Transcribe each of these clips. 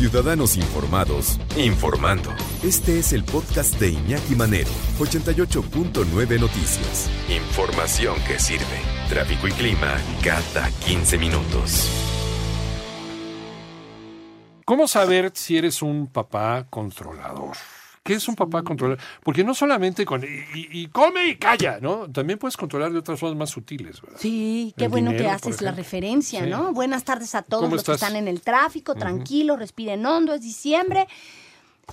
Ciudadanos Informados, informando. Este es el podcast de Iñaki Manero, 88.9 Noticias. Información que sirve. Tráfico y clima cada 15 minutos. ¿Cómo saber si eres un papá controlador? ¿Qué es un papá controlador? Porque no solamente con y, come y calla, ¿no? También puedes controlar de otras formas más sutiles, ¿verdad? Sí, qué El bueno que haces por la referencia, Sí. ¿no? Buenas tardes a todos ¿Cómo los que están en el tráfico, tranquilos, respiren hondo, es diciembre.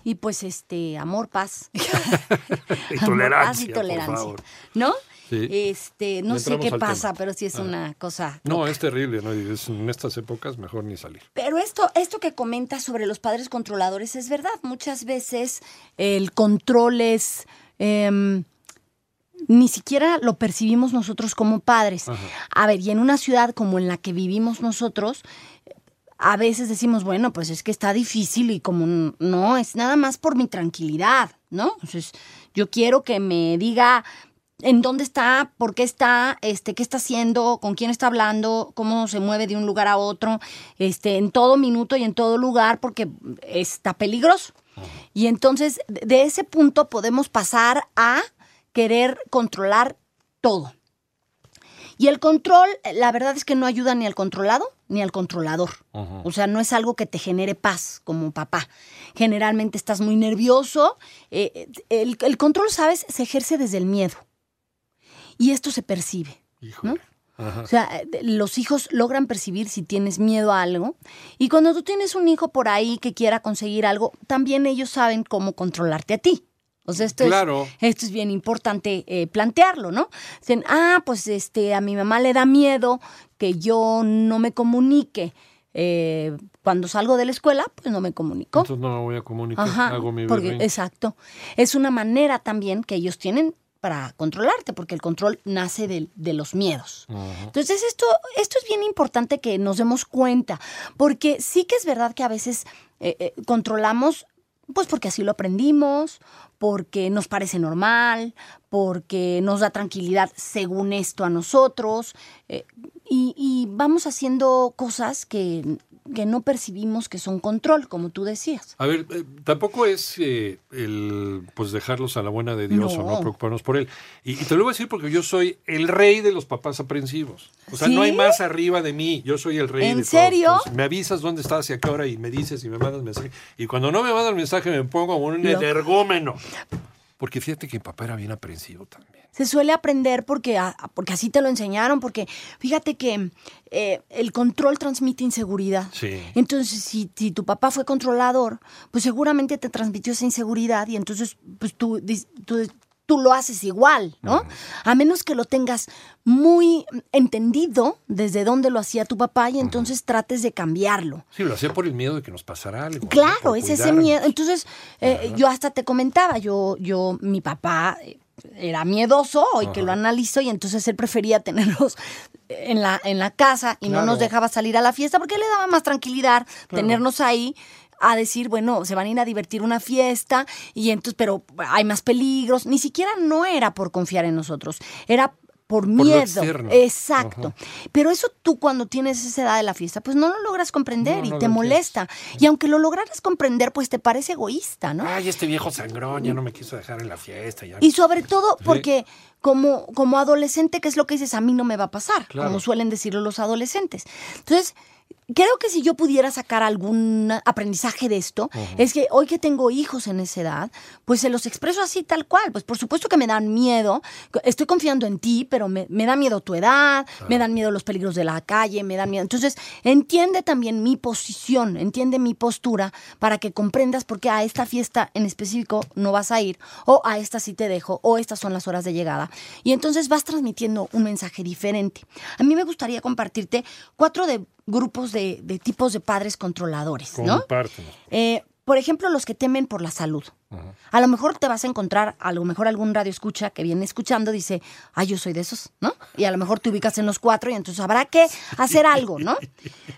Y pues este, amor, paz. Y Amor, tolerancia, paz y por tolerancia. favor. ¿No? Sí. Este, no sé qué pasa, tema. pero sí es Ah. una cosa. No, es terrible, ¿no? Y es- en estas épocas mejor ni salir. Pero esto, esto que comentas sobre los padres controladores es verdad. Muchas veces el control es. em, ni siquiera lo percibimos nosotros como padres. Ajá. A ver, y en una ciudad como en la que vivimos nosotros, a veces decimos, bueno, pues es que está difícil y como no, es nada más por mi tranquilidad, ¿no? Entonces, yo quiero que me diga en dónde está, por qué está, este, qué está haciendo, con quién está hablando, cómo se mueve de un lugar a otro, este, en todo minuto y en todo lugar, porque está peligroso. Y entonces, de ese punto podemos pasar a querer controlar todo. Y el control, la verdad es que no ayuda ni al controlado ni al controlador. O sea, no es algo que te genere paz como papá. Generalmente estás muy nervioso. eh, el, el control, ¿sabes? Se ejerce desde el miedo. Y esto se percibe. Ajá. O sea, los hijos logran percibir si tienes miedo a algo. Y cuando tú tienes un hijo por ahí que quiera conseguir algo, también ellos saben cómo controlarte a ti. O sea, esto, Claro. es, esto es bien importante eh, plantearlo, ¿no? Dicen, ah, pues este, a mi mamá le da miedo que yo no me comunique. Eh, cuando salgo de la escuela, pues no me comunico. Entonces no me voy a comunicar, Ajá, hago mi porque, exacto. Es una manera también que ellos tienen para controlarte, porque el control nace de, los miedos. Entonces, esto, esto es bien importante que nos demos cuenta, porque sí que es verdad que a veces eh, eh, controlamos, pues porque así lo aprendimos, porque nos parece normal, porque nos da tranquilidad según esto a nosotros, eh, y, y vamos haciendo cosas que, que no percibimos que son control, como tú decías. A ver, eh, tampoco es eh, el pues dejarlos a la buena de Dios o no No. preocuparnos por él. Y, y te lo voy a decir porque yo soy el rey de los papás aprensivos. O sea, ¿Sí? no hay más arriba de mí. Yo soy el rey ¿En de todos. serio? Entonces, me avisas dónde estás y a qué hora y me dices y me mandas mensaje. Y cuando no me mandas mensaje me pongo como un energúmeno. Porque fíjate que mi papá era bien aprensivo también. Se suele aprender porque, porque así te lo enseñaron, porque fíjate que eh, el control transmite inseguridad. Sí. Entonces, si, si tu papá fue controlador, pues seguramente te transmitió esa inseguridad y entonces pues tú, tú, tú lo haces igual, ¿no? A menos que lo tengas muy entendido desde dónde lo hacía tu papá y entonces trates de cambiarlo. Sí, lo hacía por el miedo de que nos pasara algo. Claro, es ese miedo. Entonces, eh, yo hasta te comentaba, yo, yo, mi papá eh, era miedoso, hoy que lo analizo, y entonces él prefería tenerlos en la, en la casa y Claro. no nos dejaba salir a la fiesta porque le daba más tranquilidad tenernos ahí a decir, bueno, se van a ir a divertir una fiesta y entonces, pero hay más peligros. Ni siquiera no era por confiar en nosotros, era por miedo. externo. Exacto. Pero eso tú cuando tienes esa edad de la fiesta, pues no lo logras comprender No, y no te molesta. Y aunque lo lograras comprender, pues te parece egoísta, ¿no? Ay, este viejo sangrón ya no me quiso dejar en la fiesta. Ya. Y sobre todo porque como, como adolescente, ¿qué es lo que dices? A mí no me va a pasar, Claro. como suelen decirlo los adolescentes. Entonces, creo que si yo pudiera sacar algún aprendizaje de esto, es que hoy que tengo hijos en esa edad, pues se los expreso así tal cual. Pues por supuesto que me dan miedo, estoy confiando en ti, pero me, me da miedo tu edad, me dan miedo los peligros de la calle, me dan miedo. Entonces, entiende también mi posición, entiende mi postura para que comprendas por qué a esta fiesta en específico no vas a ir, o a esta sí te dejo, o estas son las horas de llegada. Y entonces vas transmitiendo un mensaje diferente. A mí me gustaría compartirte cuatro de grupos de, de tipos de padres controladores, ¿no? Eh, por ejemplo, los que temen por la salud. A lo mejor te vas a encontrar, a lo mejor algún radio escucha que viene escuchando dice, ay, yo soy de esos, ¿no? Y a lo mejor te ubicas en los cuatro y entonces habrá que hacer algo, ¿no?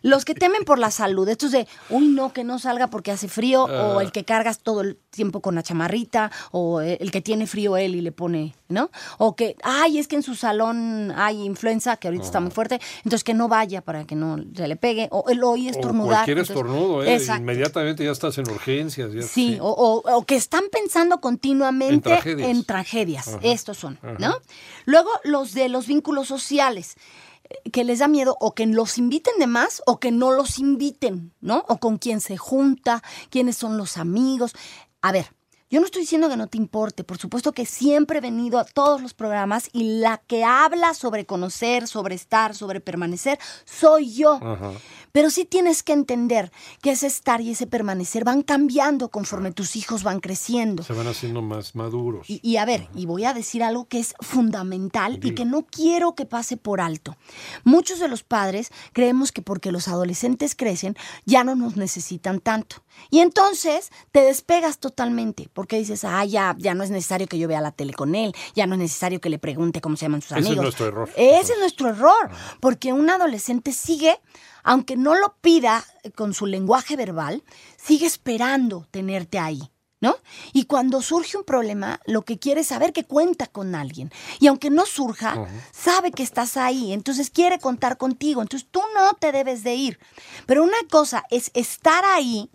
Los que temen por la salud, estos de, uy, no, que no salga porque hace frío, o Ah. el que cargas todo el tiempo con la chamarrita, o el que tiene frío él y le pone, ¿no? O que, ay, es que en su salón hay influenza, que ahorita está muy fuerte, entonces que no vaya para que no se le pegue, o el O estornudar. cualquier entonces- estornudo, ¿eh? Exacto. Inmediatamente ya estás en urgencias. ya- Sí, O, o- o que están pensando continuamente En tragedias. en tragedias. Ajá. Estos son, Ajá. ¿no? Luego, los de los vínculos sociales, eh, que les da miedo o que los inviten de más o que no los inviten, ¿no? O con quién se junta, quiénes son los amigos. A ver, yo no estoy diciendo que no te importe, por supuesto que siempre he venido a todos los programas y la que habla sobre conocer, sobre estar, sobre permanecer, soy yo. Pero sí tienes que entender que ese estar y ese permanecer van cambiando conforme tus hijos van creciendo. Se van haciendo más maduros. Y, y a ver, y voy a decir algo que es fundamental y que no quiero que pase por alto. Muchos de los padres creemos que porque los adolescentes crecen ya no nos necesitan tanto. Y entonces te despegas totalmente porque dices, ah, ya, ya no es necesario que yo vea la tele con él, ya no es necesario que le pregunte cómo se llaman sus Ese es amigos. nuestro error. Ese es nuestro error, porque un adolescente sigue, aunque no lo pida con su lenguaje verbal, sigue esperando tenerte ahí. ¿No? Y cuando surge un problema, lo que quiere es saber que cuenta con alguien. Y aunque no surja, sabe que estás ahí, entonces quiere contar contigo. Entonces tú no te debes de ir. Pero una cosa es estar ahí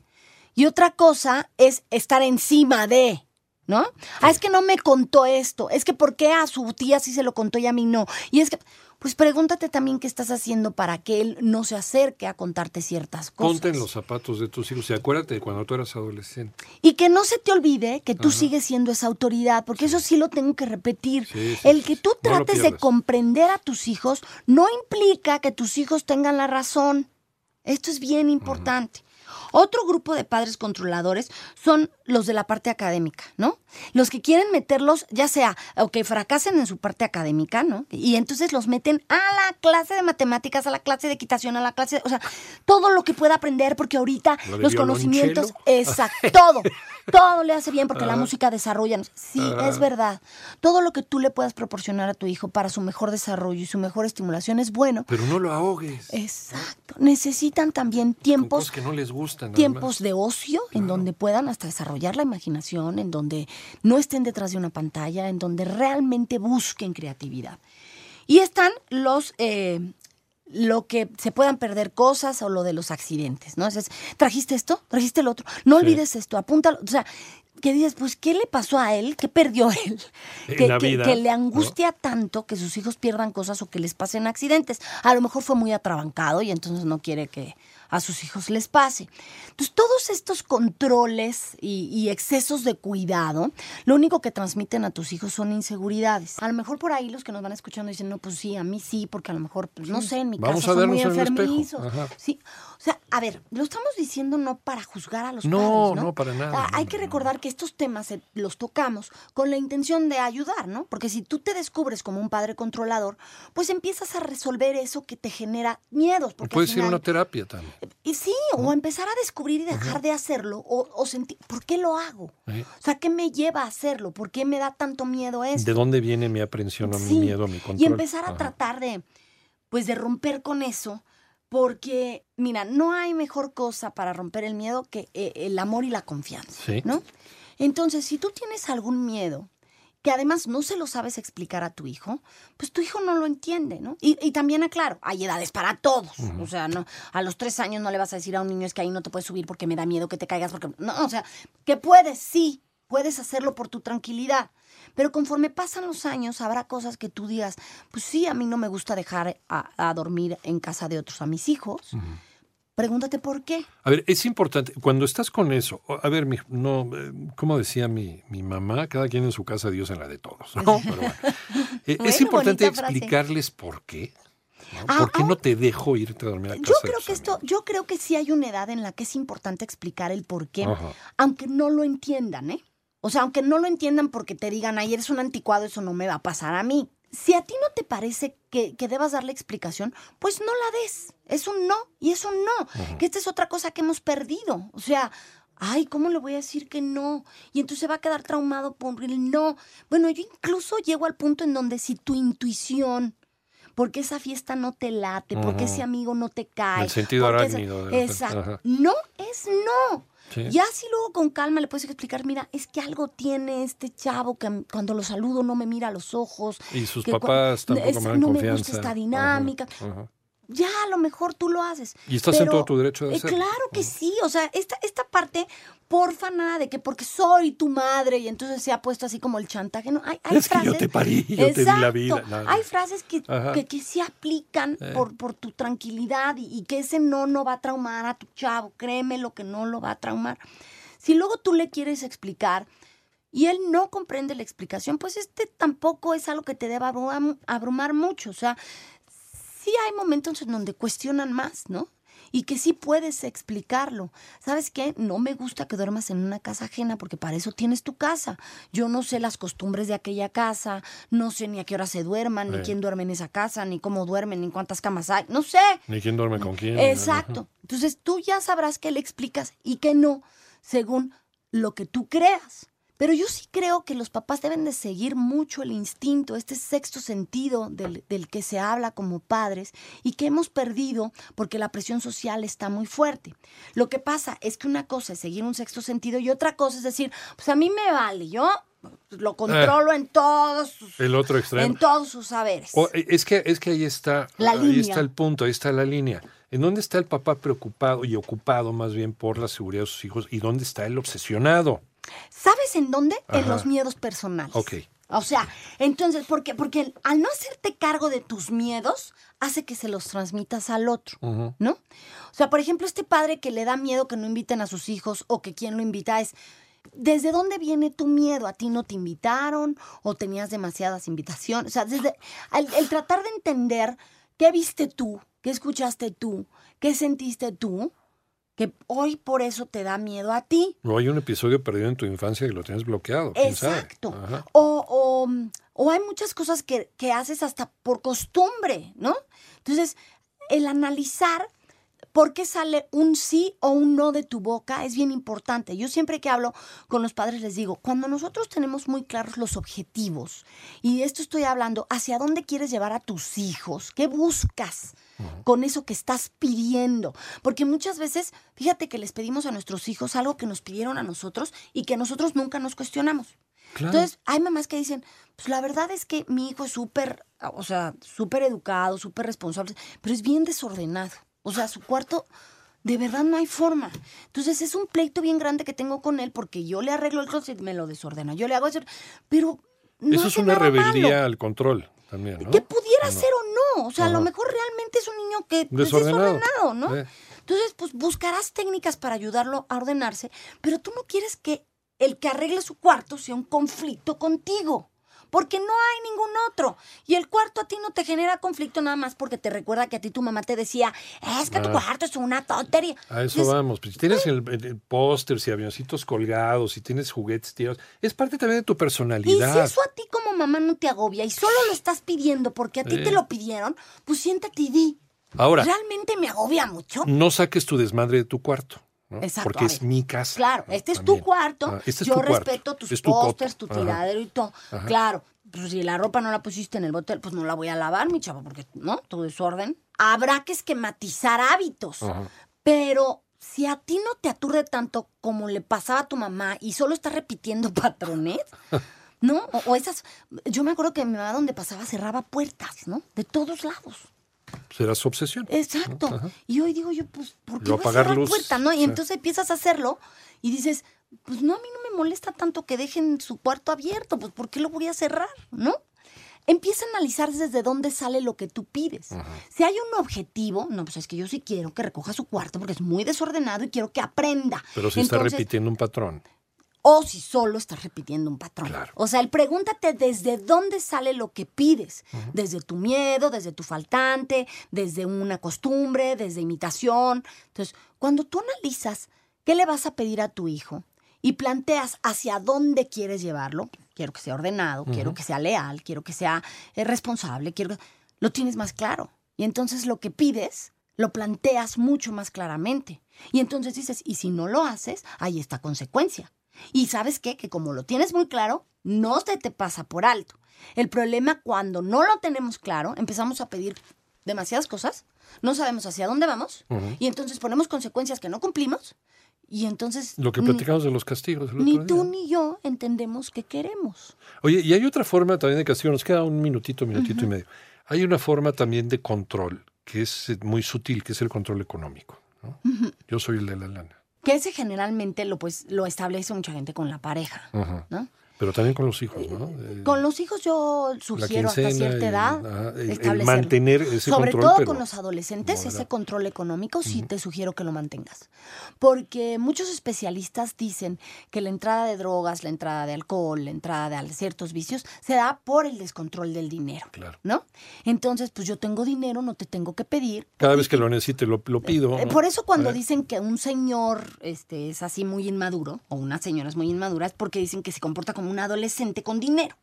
y otra cosa es estar encima de. ¿No? Ah, es que no me contó esto. Es que ¿por qué a su tía sí se lo contó y a mí no? Y es que, pues pregúntate también qué estás haciendo para que él no se acerque a contarte ciertas cosas. Ponte en los zapatos de tus hijos y acuérdate de cuando tú eras adolescente. Y que no se te olvide que tú sigues siendo esa autoridad, porque eso sí lo tengo que repetir. Sí, el que tú No trates de comprender a tus hijos no implica que tus hijos tengan la razón. Esto es bien importante. Otro grupo de padres controladores son los de la parte académica, ¿no? Los que quieren meterlos, ya sea o que fracasen en su parte académica, ¿no? Y entonces los meten a la clase de matemáticas, a la clase de equitación, a la clase, o sea, todo lo que pueda aprender, porque ahorita Lo de los conocimientos, exacto, todo, todo le hace bien porque la música desarrolla. Sí, es verdad. Todo lo que tú le puedas proporcionar a tu hijo para su mejor desarrollo y su mejor estimulación es bueno. Pero no lo ahogues. Exacto. Necesitan también con tiempos cosas que no les gustan. tiempos de ocio en donde puedan hasta desarrollar la imaginación, en donde no estén detrás de una pantalla, en donde realmente busquen creatividad. Y están los eh, lo que se puedan perder cosas o lo de los accidentes, ¿no? Es, trajiste esto, trajiste el otro, no Sí. olvides esto, apúntalo, o sea, que dices, pues, ¿qué le pasó a él? ¿Qué perdió él? Que, la que- vida, que le ¿no? angustia tanto que sus hijos pierdan cosas o que les pasen accidentes. A lo mejor fue muy atrabancado y entonces no quiere que a sus hijos les pase. Entonces, todos estos controles y, y excesos de cuidado, lo único que transmiten a tus hijos son inseguridades. A lo mejor por ahí los que nos van escuchando dicen, no, pues sí, a mí sí, porque a lo mejor, pues, no sé, en mi Vamos casa a son muy en enfermizos. Sí, o sea, a ver, lo estamos diciendo no para juzgar a los No, padres, ¿no? no, para nada, Ah, hay no, que no. recordar que estos temas eh, los tocamos con la intención de ayudar, ¿no? Porque si tú te descubres como un padre controlador, pues empiezas a resolver eso que te genera miedos. Porque a final- una terapia también. Y sí, o empezar a descubrir y dejar de hacerlo, o, o sentir, ¿por qué lo hago? ¿eh? O sea, ¿qué me lleva a hacerlo? ¿Por qué me da tanto miedo eso? ¿De dónde viene mi aprensión, a mi miedo, mi control? Y empezar a Ajá. tratar de, pues, de romper con eso, porque, mira, no hay mejor cosa para romper el miedo que eh, el amor y la confianza, Sí. ¿no? Entonces, si tú tienes algún miedo que además no se lo sabes explicar a tu hijo, pues tu hijo no lo entiende, ¿no? Y, y también aclaro, hay edades para todos. O sea, no, a los tres años no le vas a decir a un niño es que ahí no te puedes subir porque me da miedo que te caigas, porque no, o sea, que puedes, sí, puedes hacerlo por tu tranquilidad. Pero conforme pasan los años, habrá cosas que tú digas, pues sí, a mí no me gusta dejar a, a dormir en casa de otros a mis hijos. Pregúntate por qué. A ver, es importante, cuando estás con eso, a ver, mi, no, eh, como decía mi, mi mamá, cada quien en su casa, Dios en la de todos, ¿no? Pero bueno. Eh, Bueno, es importante explicarles por qué. ¿no? Ah, ¿Por qué ah. no te dejo irte a dormir a casa Yo creo que esto, yo creo que sí hay una edad en la que es importante explicar el por qué, Ajá. aunque no lo entiendan, ¿eh? O sea, aunque no lo entiendan porque te digan, ay, eres un anticuado, eso no me va a pasar a mí. Si a ti no te parece que, que debas darle explicación, pues no la des. Es un no y es un no. Que esta es otra cosa que hemos perdido. O sea, Ay, ¿cómo le voy a decir que no? Y entonces se va a quedar traumado por el no. Bueno, yo incluso llego al punto en donde si tu intuición, porque esa fiesta no te late, porque ese amigo no te cae. El sentido arácnido. de. No es no. Sí. Ya si luego con calma le puedes explicar, mira, es que algo tiene este chavo que cuando lo saludo no me mira a los ojos. Y sus que papás tampoco es- me dan no confianza. me gusta esta dinámica. Ajá, ajá. Ya a lo mejor tú lo haces. Y estás en todo tu derecho de eh. Claro que sí. O sea, esta, esta parte, porfa, nada de que porque soy tu madre y entonces se ha puesto así como el chantaje. No, hay, hay Es que yo frases- te parí, yo te di la vida. No. Hay frases que, que, que sí aplican Eh. por, por tu tranquilidad y, y que ese no no va a traumar a tu chavo. Créeme lo que no lo va a traumar. Si luego tú le quieres explicar y él no comprende la explicación, pues este tampoco es algo que te deba abrum- abrumar mucho. O sea, sí hay momentos en donde cuestionan más, ¿no? Y que sí puedes explicarlo. ¿Sabes qué? No me gusta que duermas en una casa ajena porque para eso tienes tu casa. Yo no sé las costumbres de aquella casa, no sé ni a qué hora se duerman, ni quién duerme en esa casa, ni cómo duermen, ni cuántas camas hay. No sé. Ni quién duerme con quién. Exacto. Entonces tú ya sabrás qué le explicas y qué no, según lo que tú creas. Pero yo sí creo que los papás deben de seguir mucho el instinto, este sexto sentido del, del que se habla como padres y que hemos perdido porque la presión social está muy fuerte. Lo que pasa es que una cosa es seguir un sexto sentido y otra cosa es decir, pues a mí me vale, yo lo controlo en todos sus, El otro extremo. en todos sus saberes. O, eh, es, que, es que ahí está, La ahí línea. está el punto, ahí está la línea. ¿En dónde está el papá preocupado y ocupado más bien por la seguridad de sus hijos? ¿Y dónde está el obsesionado? ¿Sabes en dónde? En los miedos personales. Ok. O sea, entonces, ¿por qué? Porque al no hacerte cargo de tus miedos, hace que se los transmitas al otro. ¿no? O sea, por ejemplo, este padre que le da miedo que no inviten a sus hijos o que quien lo invita es, ¿desde dónde viene tu miedo? ¿A ti no te invitaron o tenías demasiadas invitaciones? O sea, desde el, el tratar de entender qué viste tú, qué escuchaste tú, qué sentiste tú, que hoy por eso te da miedo a ti. O hay un episodio perdido en tu infancia que lo tienes bloqueado. Exacto. O, o, o hay muchas cosas que, que haces hasta por costumbre, ¿no? Entonces, el analizar por qué sale un sí o un no de tu boca es bien importante. Yo siempre que hablo con los padres les digo, cuando nosotros tenemos muy claros los objetivos, y de esto estoy hablando, hacia dónde quieres llevar a tus hijos, qué buscas con eso que estás pidiendo. Porque muchas veces, fíjate que les pedimos a nuestros hijos algo que nos pidieron a nosotros y que nosotros nunca nos cuestionamos. Claro. Entonces, hay mamás que dicen, pues la verdad es que mi hijo es súper, o sea, súper educado, súper responsable, pero es bien desordenado. O sea, su cuarto, de verdad no hay forma. Entonces, es un pleito bien grande que tengo con él porque yo le arreglo el closet y me lo desordena. Yo le hago eso, pero no Eso es una rebeldía malo. al control también, ¿no? Que pudiera ¿O no? ser o no. O sea, a lo mejor realmente es un niño que pues, es Desordenado. desordenado, ¿no? Eh. Entonces, pues buscarás técnicas para ayudarlo a ordenarse, pero tú no quieres que el que arregle su cuarto sea un conflicto contigo. Porque no hay ningún otro. Y el cuarto a ti no te genera conflicto nada más porque te recuerda que a ti tu mamá te decía, es que tu cuarto es una tontería. A eso vamos. Pues, si tienes el, el- el póster, si avioncitos colgados, si tienes juguetes tirados, es parte también de tu Y si personalidad. eso a ti como mamá no te agobia y solo lo estás pidiendo porque a ti Eh. te lo pidieron, pues siéntate y di. Ahora, ¿Realmente me agobia mucho? no saques tu desmadre de tu cuarto. ¿No? Exacto, Porque es mi casa. Claro, ¿no? este es También. tu cuarto. Ah, este es Yo tu cuarto. respeto tus tu pósters, tu tiradero y todo. Ajá. Claro, pues si la ropa no la pusiste en el bote, pues no la voy a lavar, mi chavo, porque, ¿no? Tu desorden. Habrá que esquematizar hábitos. Ajá. Pero si a ti no te aturde tanto como le pasaba a tu mamá y solo estás repitiendo patrones, ¿no? O, o esas. Yo me acuerdo que mi mamá, donde pasaba, cerraba puertas, ¿no? De todos lados. Será su obsesión. Exacto. Y hoy digo yo, pues, ¿por qué voy a cerrar luz, puerta, no? Y sí. entonces empiezas a hacerlo y dices, pues no, a mí no me molesta tanto que dejen su cuarto abierto, pues ¿por qué lo voy a cerrar, no? Empieza a analizar desde dónde sale lo que tú pides. Si hay un objetivo, no, pues es que yo sí quiero que recoja su cuarto porque es muy desordenado y quiero que aprenda. Pero si está repitiendo un patrón. O si solo estás repitiendo un patrón. Claro. O sea, el pregúntate desde dónde sale lo que pides. Desde tu miedo, desde tu faltante, desde una costumbre, desde imitación. Entonces, cuando tú analizas qué le vas a pedir a tu hijo y planteas hacia dónde quieres llevarlo, quiero que sea ordenado, quiero que sea leal, quiero que sea eh, responsable, quiero que... lo tienes más claro. Y entonces lo que pides Lo planteas mucho más claramente. Y entonces dices, y si no lo haces, hay esta consecuencia. Y sabes qué? Que como lo tienes muy claro, no se te pasa por alto. El problema cuando no lo tenemos claro, empezamos a pedir demasiadas cosas, no sabemos hacia dónde vamos, y entonces ponemos consecuencias que no cumplimos, y entonces... Lo que ni- platicamos de los castigos. el Ni otro tú día. ni yo entendemos qué queremos. Oye, y hay otra forma también de castigo, nos queda un minutito, minutito y medio. Hay una forma también de control que es muy sutil, que es el control económico. ¿no? Yo soy el de la lana. Que ese generalmente lo, pues, lo establece mucha gente con la pareja, Ajá. ¿no? Pero también con los hijos, ¿no? Eh, Con los hijos yo sugiero hasta cierta edad ajá, el- mantener ese Sobre control, todo pero con los adolescentes, ese control económico sí te sugiero que lo mantengas. Porque muchos especialistas dicen que la entrada de drogas, la entrada de alcohol, la entrada de ciertos vicios se da por el descontrol del dinero. Claro. ¿No? Entonces, pues yo tengo dinero, no te tengo que pedir. Cada vez que lo necesite lo, lo pido. Eh, ¿no? Por eso cuando Eh, dicen que un señor este, es así muy inmaduro, o una señora es muy inmadura, es porque dicen que se comporta como un adolescente con dinero.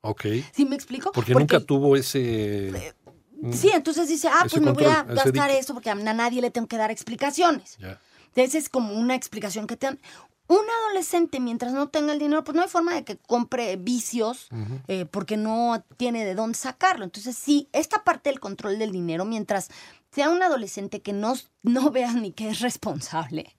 Ok. ¿Sí me explico? Porque, nunca tuvo ese... mm, Sí, entonces dice, ah, pues me voy a control, gastar esto porque a nadie le tengo que dar explicaciones. Ya. Esa es como una explicación que te dan. Un adolescente, mientras no tenga el dinero, pues no hay forma de que compre vicios eh, porque no tiene de dónde sacarlo. Entonces, sí, esta parte del control del dinero, mientras sea un adolescente que no, no veas ni que es responsable,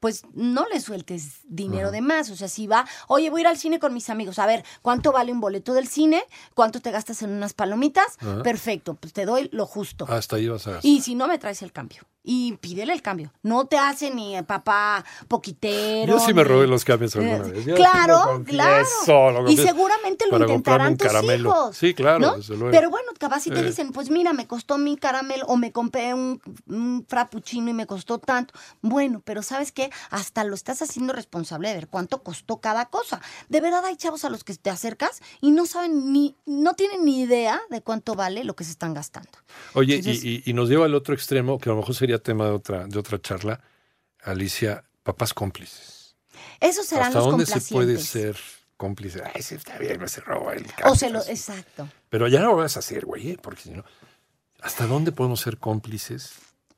pues no le sueltes dinero de más. O sea, si va, oye, voy a ir al cine con mis amigos, a ver, ¿cuánto vale un boleto del cine? ¿Cuánto te gastas en unas palomitas? Perfecto, pues te doy lo justo. Hasta ahí vas a gastar. Y si no, me traes el cambio. Y pídele el cambio. No te hace ni eh, papá poquitero. Yo sí me robé los cambios alguna Eh, vez. Yo Claro, claro. confieso, lo y seguramente lo intentarán tus caramelo. hijos. Sí, claro, ¿no? desde luego. Pero bueno, capaz si te Eh. dicen, pues mira, me costó mi caramelo o me compré un, un frappuccino y me costó tanto. Bueno, pero ¿sabes qué? Hasta lo estás haciendo responsable de ver cuánto costó cada cosa. De verdad hay chavos a los que te acercas y no saben ni, no tienen ni idea de cuánto vale lo que se están gastando. Oye, y- Entonces- y, y nos lleva al otro extremo, que a lo mejor sería tema de otra, de otra charla. Alicia, papás cómplices. Esos serán ¿Hasta los dónde se puede ser cómplice? Ay, sí, está bien, no se roba el O carro, se lo, así. exacto. Pero ya no lo vas a hacer, güey, ¿eh? porque si no. ¿Hasta dónde podemos ser cómplices?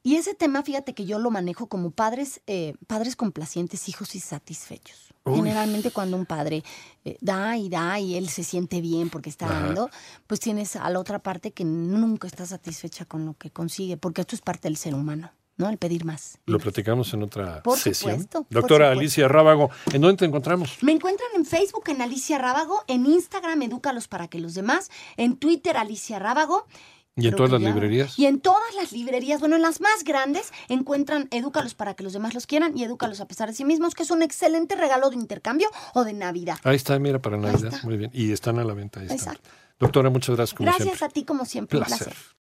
Y ese tema, fíjate que yo lo manejo como padres, eh, padres complacientes, hijos insatisfechos. Uy. Generalmente cuando un padre eh, da y da y él se siente bien porque está Ajá. dando, pues tienes a la otra parte que nunca está satisfecha con lo que consigue, porque esto es parte del ser humano, ¿no? El pedir más. Lo más. platicamos en otra Por sesión. supuesto, Doctora. Alicia Rábago, ¿en dónde te encontramos? Me encuentran en Facebook en Alicia Rábago, en Instagram Edúcalos para que los demás, en Twitter Alicia Rábago. ¿Y en todas las librerías? Y en todas las librerías, bueno, en las más grandes, encuentran Edúcalos para que los demás los quieran y Edúcalos a pesar de sí mismos, que es un excelente regalo de intercambio o de Navidad. Ahí está, mira, para Navidad. Muy bien. Y están a la venta. Ahí están. Exacto. Doctora, muchas gracias como Gracias siempre. a ti, como siempre. Un placer.